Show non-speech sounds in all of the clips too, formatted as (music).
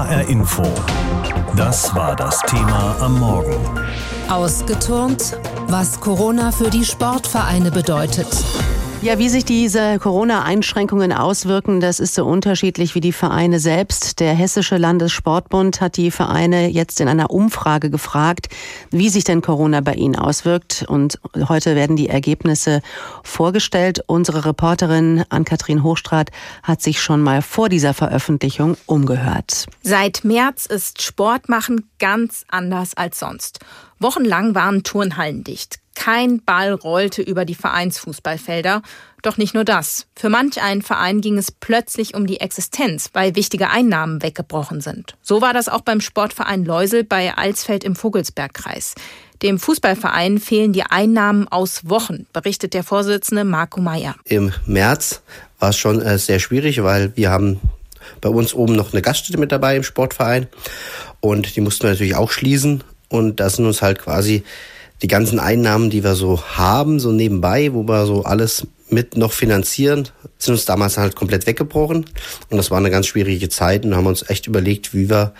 HR Info. Das war das Thema am Morgen. Ausgeturnt, was Corona für die Sportvereine bedeutet. Ja, wie sich diese Corona-Einschränkungen auswirken, das ist so unterschiedlich wie die Vereine selbst. Der Hessische Landessportbund hat die Vereine jetzt in einer Umfrage gefragt, wie sich denn Corona bei ihnen auswirkt. Und heute werden die Ergebnisse vorgestellt. Unsere Reporterin Ann-Kathrin Hochstrat hat sich schon mal vor dieser Veröffentlichung umgehört. Seit März ist Sport machen ganz anders als sonst. Wochenlang waren Turnhallen dicht. Kein Ball rollte über die Vereinsfußballfelder. Doch nicht nur das. Für manch einen Verein ging es plötzlich um die Existenz, weil wichtige Einnahmen weggebrochen sind. So war das auch beim Sportverein Leusel bei Alsfeld im Vogelsbergkreis. Dem Fußballverein fehlen die Einnahmen aus Wochen, berichtet der Vorsitzende Marco Meyer. Im März war es schon äh, sehr schwierig, weil wir haben bei uns oben noch eine Gaststätte mit dabei im Sportverein und die mussten wir natürlich auch schließen und da sind uns halt quasi die ganzen Einnahmen, die wir so haben, so nebenbei, wo wir so alles mit noch finanzieren, sind uns damals halt komplett weggebrochen. Und das war eine ganz schwierige Zeit und haben uns echt überlegt, wie wir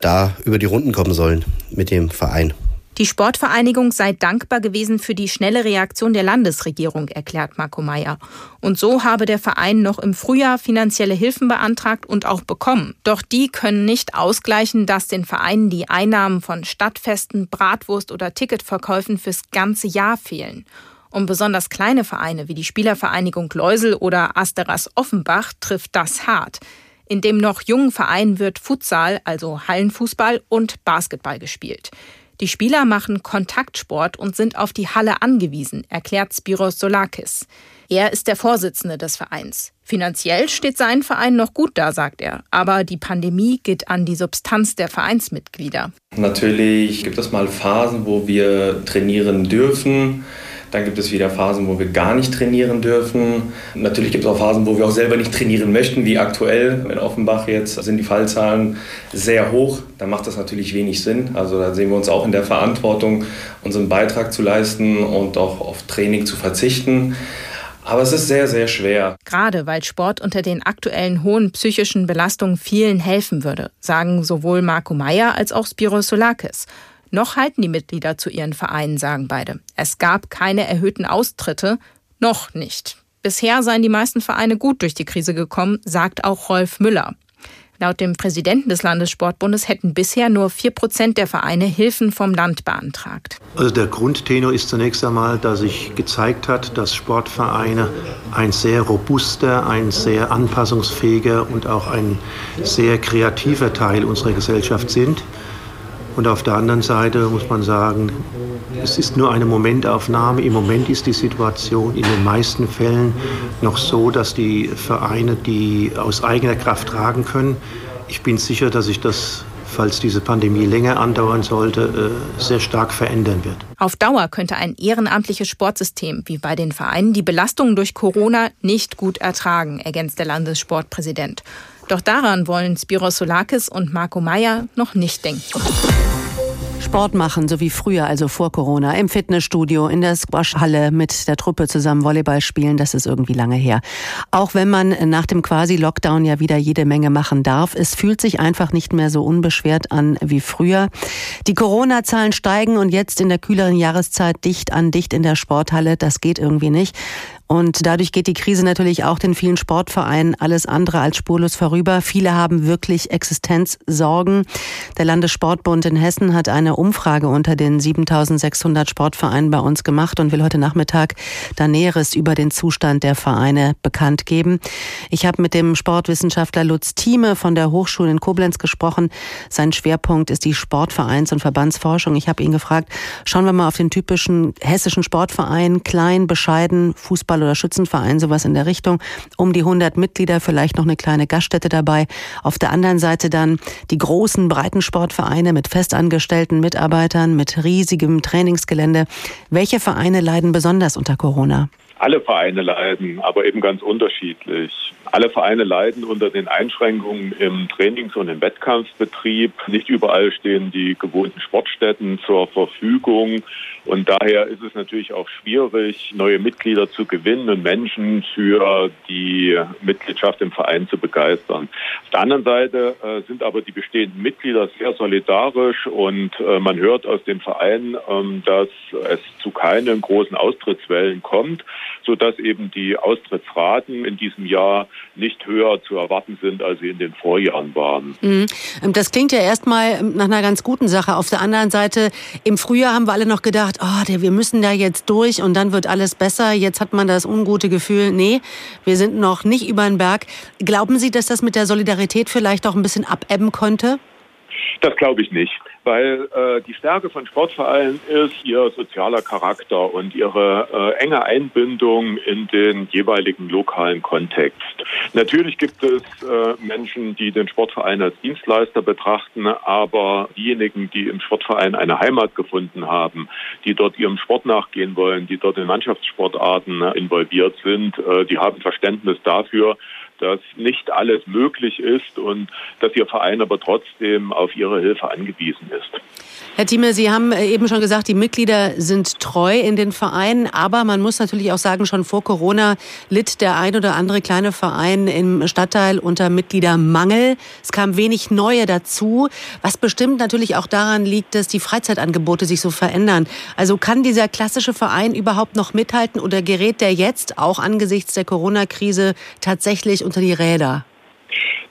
da über die Runden kommen sollen mit dem Verein. Die Sportvereinigung sei dankbar gewesen für die schnelle Reaktion der Landesregierung, erklärt Marco Meyer. Und so habe der Verein noch im Frühjahr finanzielle Hilfen beantragt und auch bekommen. Doch die können nicht ausgleichen, dass den Vereinen die Einnahmen von Stadtfesten, Bratwurst oder Ticketverkäufen fürs ganze Jahr fehlen. Und besonders kleine Vereine wie die Spielervereinigung Leusel oder Asteras Offenbach trifft das hart. In dem noch jungen Verein wird Futsal, also Hallenfußball und Basketball gespielt. Die Spieler machen Kontaktsport und sind auf die Halle angewiesen, erklärt Spiros Solakis. Er ist der Vorsitzende des Vereins. Finanziell steht sein Verein noch gut da, sagt er. Aber die Pandemie geht an die Substanz der Vereinsmitglieder. Natürlich gibt es mal Phasen, wo wir trainieren dürfen. Dann gibt es wieder Phasen, wo wir gar nicht trainieren dürfen. Natürlich gibt es auch Phasen, wo wir auch selber nicht trainieren möchten, wie aktuell in Offenbach jetzt sind die Fallzahlen sehr hoch. Da macht das natürlich wenig Sinn. Also da sehen wir uns auch in der Verantwortung, unseren Beitrag zu leisten und auch auf Training zu verzichten. Aber es ist sehr, sehr schwer. Gerade weil Sport unter den aktuellen hohen psychischen Belastungen vielen helfen würde, sagen sowohl Marco Meyer als auch Spiros Solakis. Noch halten die Mitglieder zu ihren Vereinen, sagen beide. Es gab keine erhöhten Austritte, noch nicht. Bisher seien die meisten Vereine gut durch die Krise gekommen, sagt auch Rolf Müller. Laut dem Präsidenten des Landessportbundes hätten bisher nur vier Prozent der Vereine Hilfen vom Land beantragt. Also der Grundtenor ist zunächst einmal, dass sich gezeigt hat, dass Sportvereine ein sehr robuster, ein sehr anpassungsfähiger und auch ein sehr kreativer Teil unserer Gesellschaft sind. Und auf der anderen Seite muss man sagen, es ist nur eine Momentaufnahme. Im Moment ist die Situation in den meisten Fällen noch so, dass die Vereine die aus eigener Kraft tragen können. Ich bin sicher, dass sich das falls diese Pandemie länger andauern sollte, äh, sehr stark verändern wird. Auf Dauer könnte ein ehrenamtliches Sportsystem wie bei den Vereinen die Belastungen durch Corona nicht gut ertragen, ergänzt der Landessportpräsident. Doch daran wollen Spiros Solakis und Marco Meyer noch nicht denken. Sport machen, so wie früher, also vor Corona, im Fitnessstudio, in der Squashhalle mit der Truppe zusammen Volleyball spielen, das ist irgendwie lange her. Auch wenn man nach dem Quasi-Lockdown ja wieder jede Menge machen darf, es fühlt sich einfach nicht mehr so unbeschwert an wie früher. Die Corona-Zahlen steigen und jetzt in der kühleren Jahreszeit dicht an dicht in der Sporthalle, das geht irgendwie nicht. Und dadurch geht die Krise natürlich auch den vielen Sportvereinen alles andere als spurlos vorüber. Viele haben wirklich Existenzsorgen. Der Landessportbund in Hessen hat eine Umfrage unter den 7600 Sportvereinen bei uns gemacht und will heute Nachmittag da Näheres über den Zustand der Vereine bekannt geben. Ich habe mit dem Sportwissenschaftler Lutz Thieme von der Hochschule in Koblenz gesprochen. Sein Schwerpunkt ist die Sportvereins- und Verbandsforschung. Ich habe ihn gefragt, schauen wir mal auf den typischen hessischen Sportverein, klein, bescheiden, Fußball oder Schützenverein, sowas in der Richtung. Um die 100 Mitglieder, vielleicht noch eine kleine Gaststätte dabei. Auf der anderen Seite dann die großen Breitensportvereine mit festangestellten Mitarbeitern, mit riesigem Trainingsgelände. Welche Vereine leiden besonders unter Corona? Alle Vereine leiden, aber eben ganz unterschiedlich. Alle Vereine leiden unter den Einschränkungen im Trainings- und im Wettkampfbetrieb. Nicht überall stehen die gewohnten Sportstätten zur Verfügung. Und daher ist es natürlich auch schwierig, neue Mitglieder zu gewinnen und Menschen für die Mitgliedschaft im Verein zu begeistern. Auf der anderen Seite äh, sind aber die bestehenden Mitglieder sehr solidarisch und äh, man hört aus dem Verein, äh, dass es zu keinen großen Austrittswellen kommt, sodass eben die Austrittsraten in diesem Jahr nicht höher zu erwarten sind, als sie in den Vorjahren waren. Mhm. Das klingt ja erstmal nach einer ganz guten Sache. Auf der anderen Seite, im Frühjahr haben wir alle noch gedacht, oh, wir müssen da jetzt durch und dann wird alles besser. Jetzt hat man das ungute Gefühl, nee, wir sind noch nicht über den Berg. Glauben Sie, dass das mit der Solidarität vielleicht auch ein bisschen abebben konnte? Das glaube ich nicht weil äh, die Stärke von Sportvereinen ist ihr sozialer Charakter und ihre äh, enge Einbindung in den jeweiligen lokalen Kontext. Natürlich gibt es äh, Menschen, die den Sportverein als Dienstleister betrachten, aber diejenigen, die im Sportverein eine Heimat gefunden haben, die dort ihrem Sport nachgehen wollen, die dort in Mannschaftssportarten involviert sind, äh, die haben Verständnis dafür, dass nicht alles möglich ist und dass Ihr Verein aber trotzdem auf Ihre Hilfe angewiesen ist. Herr Thieme, Sie haben äh, eben schon gesagt, die Mitglieder sind treu in den Vereinen, aber man muss natürlich auch sagen, schon vor Corona litt der ein oder andere kleine Verein im Stadtteil unter Mitgliedermangel. Es kam wenig Neue dazu, was bestimmt natürlich auch daran liegt, dass die Freizeitangebote sich so verändern. Also kann dieser klassische Verein überhaupt noch mithalten oder gerät der jetzt auch angesichts der Corona-Krise tatsächlich unter die Räder?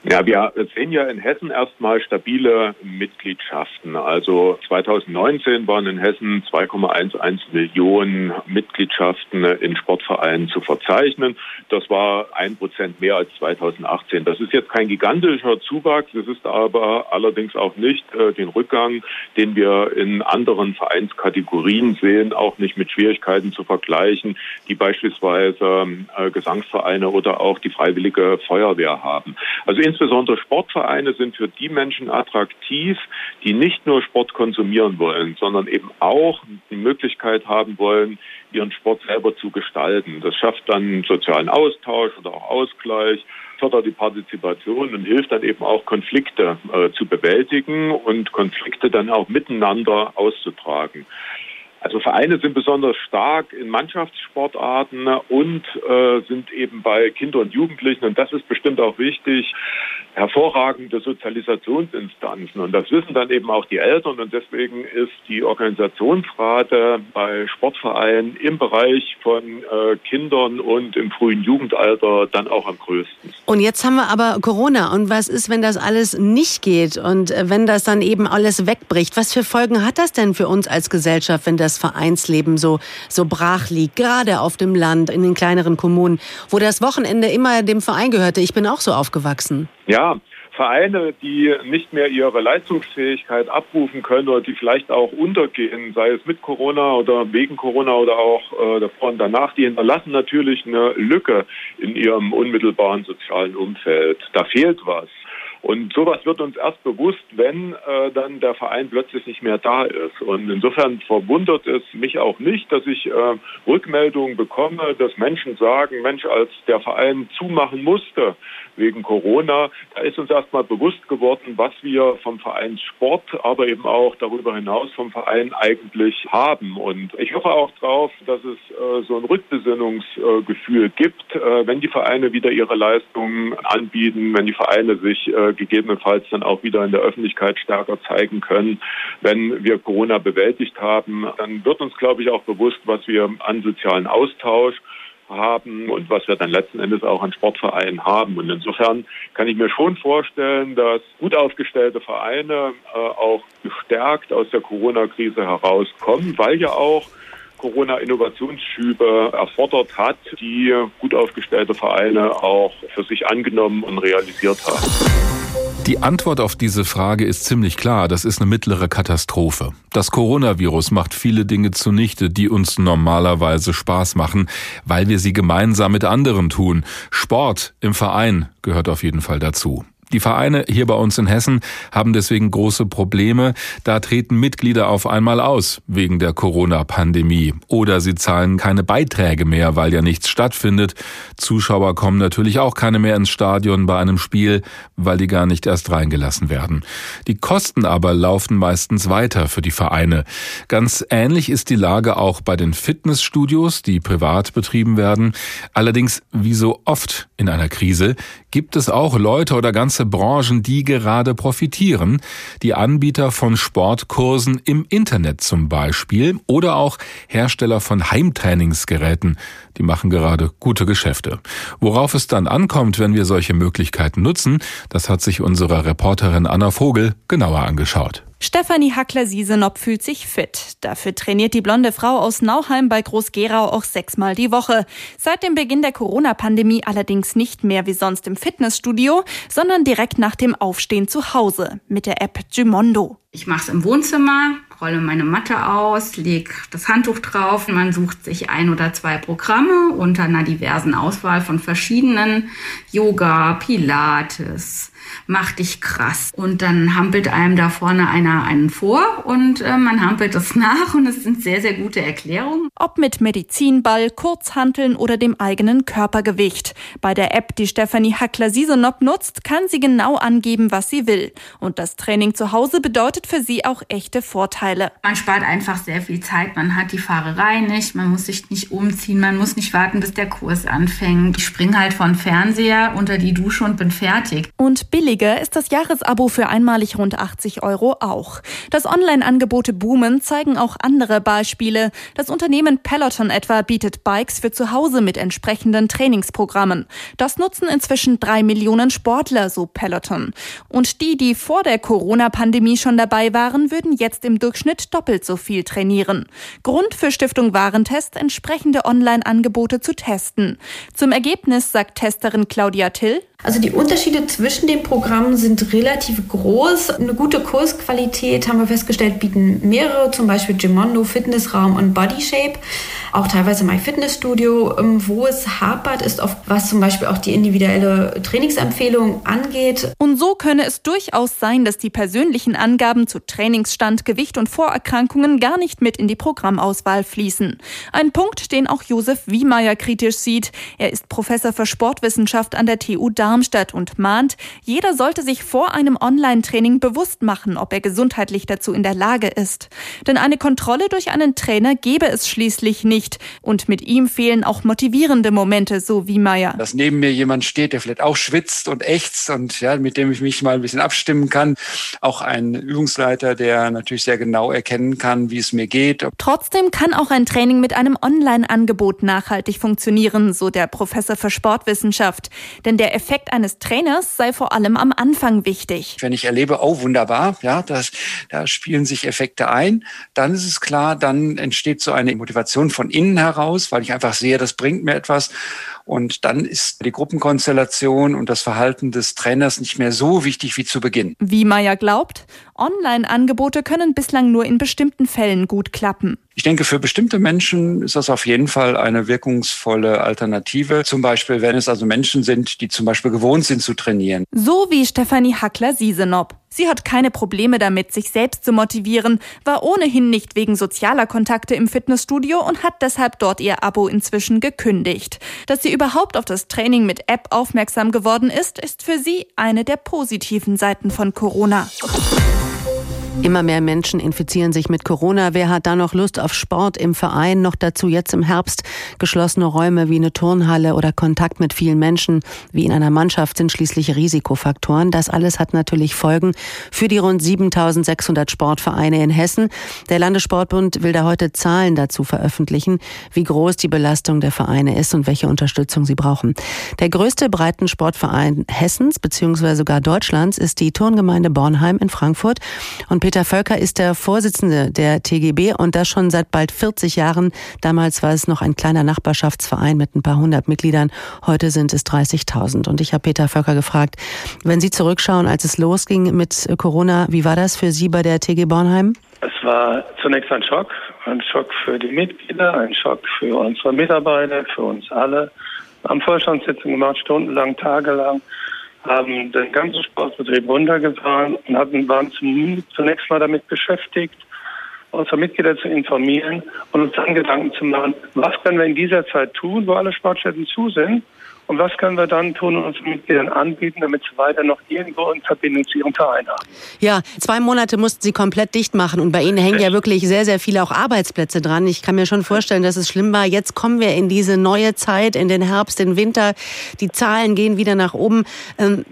Ja, wir sehen ja in Hessen erstmal stabile Mitgliedschaften. Also 2019 waren in Hessen 2,11 Millionen Mitgliedschaften in Sportvereinen zu verzeichnen. Das war ein Prozent mehr als 2018. Das ist jetzt kein gigantischer Zuwachs. Es ist aber allerdings auch nicht äh, den Rückgang, den wir in anderen Vereinskategorien sehen, auch nicht mit Schwierigkeiten zu vergleichen, die beispielsweise äh, Gesangsvereine oder auch die Freiwillige Feuerwehr haben. Also insbesondere Sportvereine sind für die Menschen attraktiv, die nicht nur Sport konsumieren wollen, sondern eben auch die Möglichkeit haben wollen, ihren Sport selber zu gestalten. Das schafft dann sozialen Austausch oder auch Ausgleich, fördert die Partizipation und hilft dann eben auch Konflikte äh, zu bewältigen und Konflikte dann auch miteinander auszutragen. Also Vereine sind besonders stark in Mannschaftssportarten und äh, sind eben bei Kindern und Jugendlichen, und das ist bestimmt auch wichtig, hervorragende Sozialisationsinstanzen. Und das wissen dann eben auch die Eltern. Und deswegen ist die Organisationsrate bei Sportvereinen im Bereich von äh, Kindern und im frühen Jugendalter dann auch am größten. Und jetzt haben wir aber Corona. Und was ist, wenn das alles nicht geht und äh, wenn das dann eben alles wegbricht? Was für Folgen hat das denn für uns als Gesellschaft, wenn das Vereinsleben so, so brach liegt? Gerade auf dem Land, in den kleineren Kommunen, wo das Wochenende immer dem Verein gehörte. Ich bin auch so aufgewachsen. Ja, Vereine, die nicht mehr ihre Leistungsfähigkeit abrufen können oder die vielleicht auch untergehen, sei es mit Corona oder wegen Corona oder auch äh, davor und danach, die hinterlassen natürlich eine Lücke in ihrem unmittelbaren sozialen Umfeld. Da fehlt was. Und sowas wird uns erst bewusst, wenn äh, dann der Verein plötzlich nicht mehr da ist. Und insofern verwundert es mich auch nicht, dass ich äh, Rückmeldungen bekomme, dass Menschen sagen, Mensch, als der Verein zumachen musste wegen Corona, da ist uns erstmal bewusst geworden, was wir vom Verein Sport, aber eben auch darüber hinaus vom Verein eigentlich haben. Und ich hoffe auch darauf, dass es äh, so ein Rückbesinnungsgefühl gibt, äh, wenn die Vereine wieder ihre Leistungen anbieten, wenn die Vereine sich äh, gegebenenfalls dann auch wieder in der Öffentlichkeit stärker zeigen können. Wenn wir Corona bewältigt haben, dann wird uns, glaube ich, auch bewusst, was wir an sozialen Austausch haben und was wir dann letzten Endes auch an Sportvereinen haben. Und insofern kann ich mir schon vorstellen, dass gut aufgestellte Vereine äh, auch gestärkt aus der Corona-Krise herauskommen, weil ja auch Corona-Innovationsschübe erfordert hat, die gut aufgestellte Vereine auch für sich angenommen und realisiert haben. Die Antwort auf diese Frage ist ziemlich klar. Das ist eine mittlere Katastrophe. Das Coronavirus macht viele Dinge zunichte, die uns normalerweise Spaß machen, weil wir sie gemeinsam mit anderen tun. Sport im Verein gehört auf jeden Fall dazu. Die Vereine hier bei uns in Hessen haben deswegen große Probleme. Da treten Mitglieder auf einmal aus wegen der Corona-Pandemie. Oder sie zahlen keine Beiträge mehr, weil ja nichts stattfindet. Zuschauer kommen natürlich auch keine mehr ins Stadion bei einem Spiel, weil die gar nicht erst reingelassen werden. Die Kosten aber laufen meistens weiter für die Vereine. Ganz ähnlich ist die Lage auch bei den Fitnessstudios, die privat betrieben werden. Allerdings, wie so oft in einer Krise, gibt es auch Leute oder ganze Branchen, die gerade profitieren. Die Anbieter von Sportkursen im Internet zum Beispiel oder auch Hersteller von Heimtrainingsgeräten. Die machen gerade gute Geschäfte. Worauf es dann ankommt, wenn wir solche Möglichkeiten nutzen, das hat sich unsere Reporterin Anna Vogel genauer angeschaut. Stefanie Hackler-Siesenop fühlt sich fit. Dafür trainiert die blonde Frau aus Nauheim bei Groß-Gerau auch sechsmal die Woche. Seit dem Beginn der Corona-Pandemie allerdings nicht mehr wie sonst im Fitnessstudio, sondern direkt nach dem Aufstehen zu Hause mit der App Gymondo. Ich mache es im Wohnzimmer, rolle meine Matte aus, lege das Handtuch drauf. Man sucht sich ein oder zwei Programme unter einer diversen Auswahl von verschiedenen Yoga, Pilates, mach dich krass. Und dann hampelt einem da vorne einer einen vor und äh, man hampelt das (laughs) nach und es sind sehr, sehr gute Erklärungen. Ob mit Medizinball, Kurzhanteln oder dem eigenen Körpergewicht. Bei der App, die Stefanie Hackler-Sisonop nutzt, kann sie genau angeben, was sie will. Und das Training zu Hause bedeutet für sie auch echte Vorteile. Man spart einfach sehr viel Zeit, man hat die Fahrerei nicht, man muss sich nicht umziehen, man muss nicht warten, bis der Kurs anfängt. Ich springe halt von Fernseher unter die Dusche und bin fertig. Und billiger ist das Jahresabo für einmalig rund 80 Euro auch. Dass Online-Angebote boomen, zeigen auch andere Beispiele. Das Unternehmen Peloton etwa bietet Bikes für zu Hause mit entsprechenden Trainingsprogrammen. Das nutzen inzwischen drei Millionen Sportler, so Peloton. Und die, die vor der Corona-Pandemie schon dabei waren, würden jetzt im Durchschnitt doppelt so viel trainieren. Grund für Stiftung Warentest, entsprechende Online-Angebote zu testen. Zum Ergebnis sagt Testerin Claudia Till, also die Unterschiede zwischen den Programmen sind relativ groß. Eine gute Kursqualität haben wir festgestellt, bieten mehrere, zum Beispiel Gimondo, Fitnessraum und Bodyshape. Auch teilweise MyFitnessstudio. Ähm, wo es hapert, ist oft, was zum Beispiel auch die individuelle Trainingsempfehlung angeht. Und so könne es durchaus sein, dass die persönlichen Angaben zu Trainingsstand, Gewicht und Vorerkrankungen gar nicht mit in die Programmauswahl fließen. Ein Punkt, den auch Josef Wiemeyer kritisch sieht. Er ist Professor für Sportwissenschaft an der TU Darmstadt. Darmstadt und mahnt, jeder sollte sich vor einem Online-Training bewusst machen, ob er gesundheitlich dazu in der Lage ist. Denn eine Kontrolle durch einen Trainer gäbe es schließlich nicht. Und mit ihm fehlen auch motivierende Momente, so wie Meier. Dass neben mir jemand steht, der vielleicht auch schwitzt und ächzt und ja, mit dem ich mich mal ein bisschen abstimmen kann. Auch ein Übungsleiter, der natürlich sehr genau erkennen kann, wie es mir geht. Trotzdem kann auch ein Training mit einem Online-Angebot nachhaltig funktionieren, so der Professor für Sportwissenschaft. Denn der Effekt Effekt eines Trainers sei vor allem am Anfang wichtig. Wenn ich erlebe, oh wunderbar, ja, das, da spielen sich Effekte ein, dann ist es klar, dann entsteht so eine Motivation von innen heraus, weil ich einfach sehe, das bringt mir etwas. Und dann ist die Gruppenkonstellation und das Verhalten des Trainers nicht mehr so wichtig wie zu Beginn. Wie Meier glaubt, Online-Angebote können bislang nur in bestimmten Fällen gut klappen. Ich denke, für bestimmte Menschen ist das auf jeden Fall eine wirkungsvolle Alternative. Zum Beispiel, wenn es also Menschen sind, die zum Beispiel gewohnt sind zu trainieren. So wie Stefanie Hackler-Siesenop. Sie hat keine Probleme damit, sich selbst zu motivieren, war ohnehin nicht wegen sozialer Kontakte im Fitnessstudio und hat deshalb dort ihr Abo inzwischen gekündigt. Dass sie überhaupt auf das Training mit App aufmerksam geworden ist, ist für sie eine der positiven Seiten von Corona. Immer mehr Menschen infizieren sich mit Corona. Wer hat da noch Lust auf Sport im Verein? Noch dazu jetzt im Herbst geschlossene Räume wie eine Turnhalle oder Kontakt mit vielen Menschen wie in einer Mannschaft sind schließlich Risikofaktoren. Das alles hat natürlich Folgen für die rund 7600 Sportvereine in Hessen. Der Landessportbund will da heute Zahlen dazu veröffentlichen, wie groß die Belastung der Vereine ist und welche Unterstützung sie brauchen. Der größte Breitensportverein Hessens bzw. sogar Deutschlands ist die Turngemeinde Bornheim in Frankfurt und Peter Völker ist der Vorsitzende der TGB und das schon seit bald 40 Jahren. Damals war es noch ein kleiner Nachbarschaftsverein mit ein paar hundert Mitgliedern. Heute sind es 30.000. Und ich habe Peter Völker gefragt, wenn Sie zurückschauen, als es losging mit Corona, wie war das für Sie bei der TG Bornheim? Es war zunächst ein Schock, ein Schock für die Mitglieder, ein Schock für unsere Mitarbeiter, für uns alle. Wir haben Vorstandssitzungen gemacht, stundenlang, tagelang haben den ganzen Sportbetrieb runtergefahren und hatten, waren zunächst mal damit beschäftigt, unsere Mitglieder zu informieren und uns dann Gedanken zu machen, was können wir in dieser Zeit tun, wo alle Sportstätten zu sind und was können wir dann tun und unseren Mitgliedern anbieten, damit sie weiter noch irgendwo in Verbindung zu ihrem Verein haben? Ja, zwei Monate mussten Sie komplett dicht machen und bei Ihnen hängen ja wirklich sehr, sehr viele auch Arbeitsplätze dran. Ich kann mir schon vorstellen, dass es schlimm war. Jetzt kommen wir in diese neue Zeit, in den Herbst, den Winter. Die Zahlen gehen wieder nach oben. Ähm,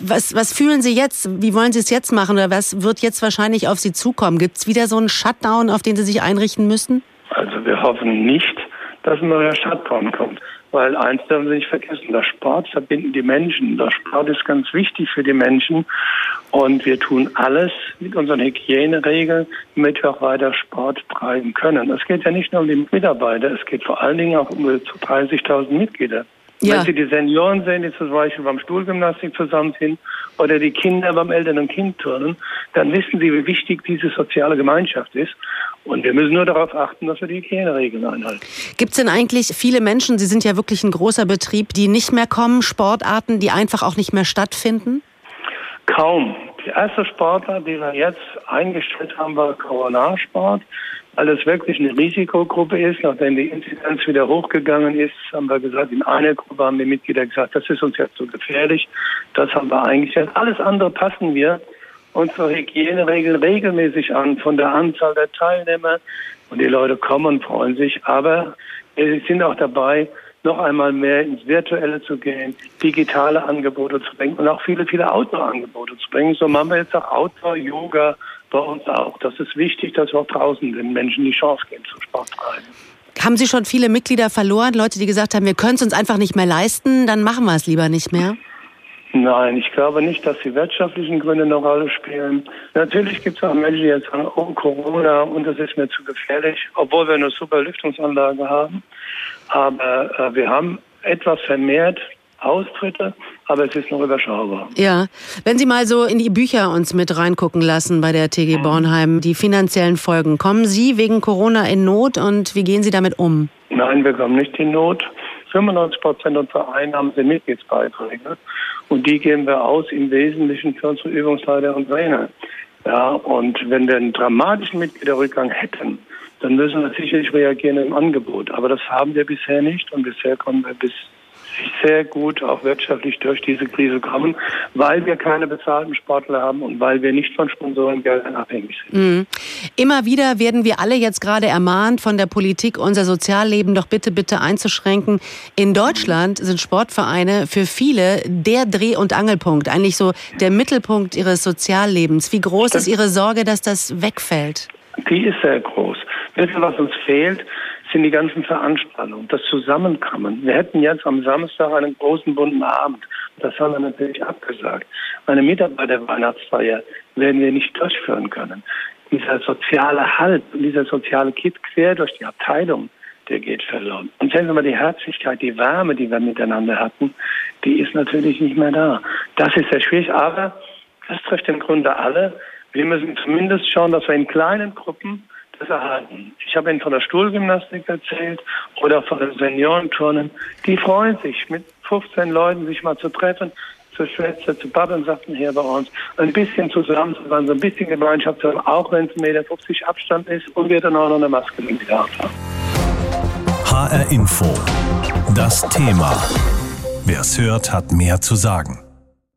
was, was fühlen Sie jetzt? Wie wollen Sie es jetzt machen oder was wird jetzt wahrscheinlich auf Sie zukommen? Gibt es wieder so einen Shutdown, auf den Sie sich einrichten müssen? Also wir hoffen nicht, dass ein neuer Shutdown kommt. Weil eins dürfen Sie nicht vergessen, der Sport verbinden die Menschen. Der Sport ist ganz wichtig für die Menschen. Und wir tun alles mit unseren Hygieneregeln, damit wir auch weiter Sport treiben können. Es geht ja nicht nur um die Mitarbeiter, es geht vor allen Dingen auch um 30.000 Mitglieder. Ja. Wenn Sie die Senioren sehen, die zum Beispiel beim Stuhlgymnastik zusammen sind oder die Kinder beim Eltern- und Kindturnen, dann wissen Sie, wie wichtig diese soziale Gemeinschaft ist. Und wir müssen nur darauf achten, dass wir die Hygieneregeln einhalten. Gibt es denn eigentlich viele Menschen, Sie sind ja wirklich ein großer Betrieb, die nicht mehr kommen, Sportarten, die einfach auch nicht mehr stattfinden? Kaum. Die erste Sportart, die wir jetzt eingestellt haben, war Coronarsport weil es wirklich eine Risikogruppe ist. Nachdem die Inzidenz wieder hochgegangen ist, haben wir gesagt, in einer Gruppe haben die Mitglieder gesagt, das ist uns jetzt zu so gefährlich. Das haben wir eingestellt. Alles andere passen wir unsere Hygieneregeln regelmäßig an, von der Anzahl der Teilnehmer. Und die Leute kommen und freuen sich. Aber wir sind auch dabei, noch einmal mehr ins Virtuelle zu gehen, digitale Angebote zu bringen und auch viele, viele Outdoor-Angebote zu bringen. So machen wir jetzt auch Outdoor-Yoga, bei uns auch. Das ist wichtig, dass wir auch draußen den Menschen die Chance geben zum Sport treiben. Haben Sie schon viele Mitglieder verloren, Leute, die gesagt haben, wir können es uns einfach nicht mehr leisten, dann machen wir es lieber nicht mehr? Nein, ich glaube nicht, dass die wirtschaftlichen Gründe eine Rolle spielen. Natürlich gibt es auch Menschen, die jetzt sagen, oh Corona und das ist mir zu gefährlich, obwohl wir eine super Lüftungsanlage haben. Aber äh, wir haben etwas vermehrt Austritte, aber es ist noch überschaubar. Ja, wenn Sie mal so in die Bücher uns mit reingucken lassen bei der TG mhm. Bornheim, die finanziellen Folgen, kommen Sie wegen Corona in Not und wie gehen Sie damit um? Nein, wir kommen nicht in Not. 95 Prozent unserer Einnahmen sind Mitgliedsbeiträge und die geben wir aus im Wesentlichen für unsere Übungsleiter und Trainer. Ja, und wenn wir einen dramatischen Mitgliederrückgang hätten, dann müssen wir sicherlich reagieren im Angebot. Aber das haben wir bisher nicht und bisher kommen wir bis sehr gut auch wirtschaftlich durch diese Krise kommen, weil wir keine bezahlten Sportler haben und weil wir nicht von Sponsorengeldern abhängig sind. Mhm. Immer wieder werden wir alle jetzt gerade ermahnt von der Politik, unser Sozialleben doch bitte, bitte einzuschränken. In Deutschland sind Sportvereine für viele der Dreh- und Angelpunkt, eigentlich so der Mittelpunkt ihres Soziallebens. Wie groß Stimmt. ist Ihre Sorge, dass das wegfällt? Die ist sehr groß. Wissen was uns fehlt? Sind die ganzen Veranstaltungen, das Zusammenkommen. Wir hätten jetzt am Samstag einen großen bunten Abend. Das haben wir natürlich abgesagt. Eine Mitarbeiterweihnachtsfeier werden wir nicht durchführen können. Dieser soziale Halt dieser soziale Kit quer durch die Abteilung, der geht verloren. Und sehen Sie mal die Herzlichkeit, die Wärme, die wir miteinander hatten, die ist natürlich nicht mehr da. Das ist sehr schwierig, aber das trifft im Grunde alle. Wir müssen zumindest schauen, dass wir in kleinen Gruppen erhalten. Ich habe Ihnen von der Stuhlgymnastik erzählt oder von den Seniorenturnen. Die freuen sich, mit 15 Leuten sich mal zu treffen, zu schwätzen, zu babbeln, sagten hier bei uns, ein bisschen zusammen zu sein, so ein bisschen Gemeinschaft zu haben, auch wenn es 1,50 Meter Abstand ist und wir dann auch noch eine Maske mit haben. HR Info. Das Thema. Wer es hört, hat mehr zu sagen.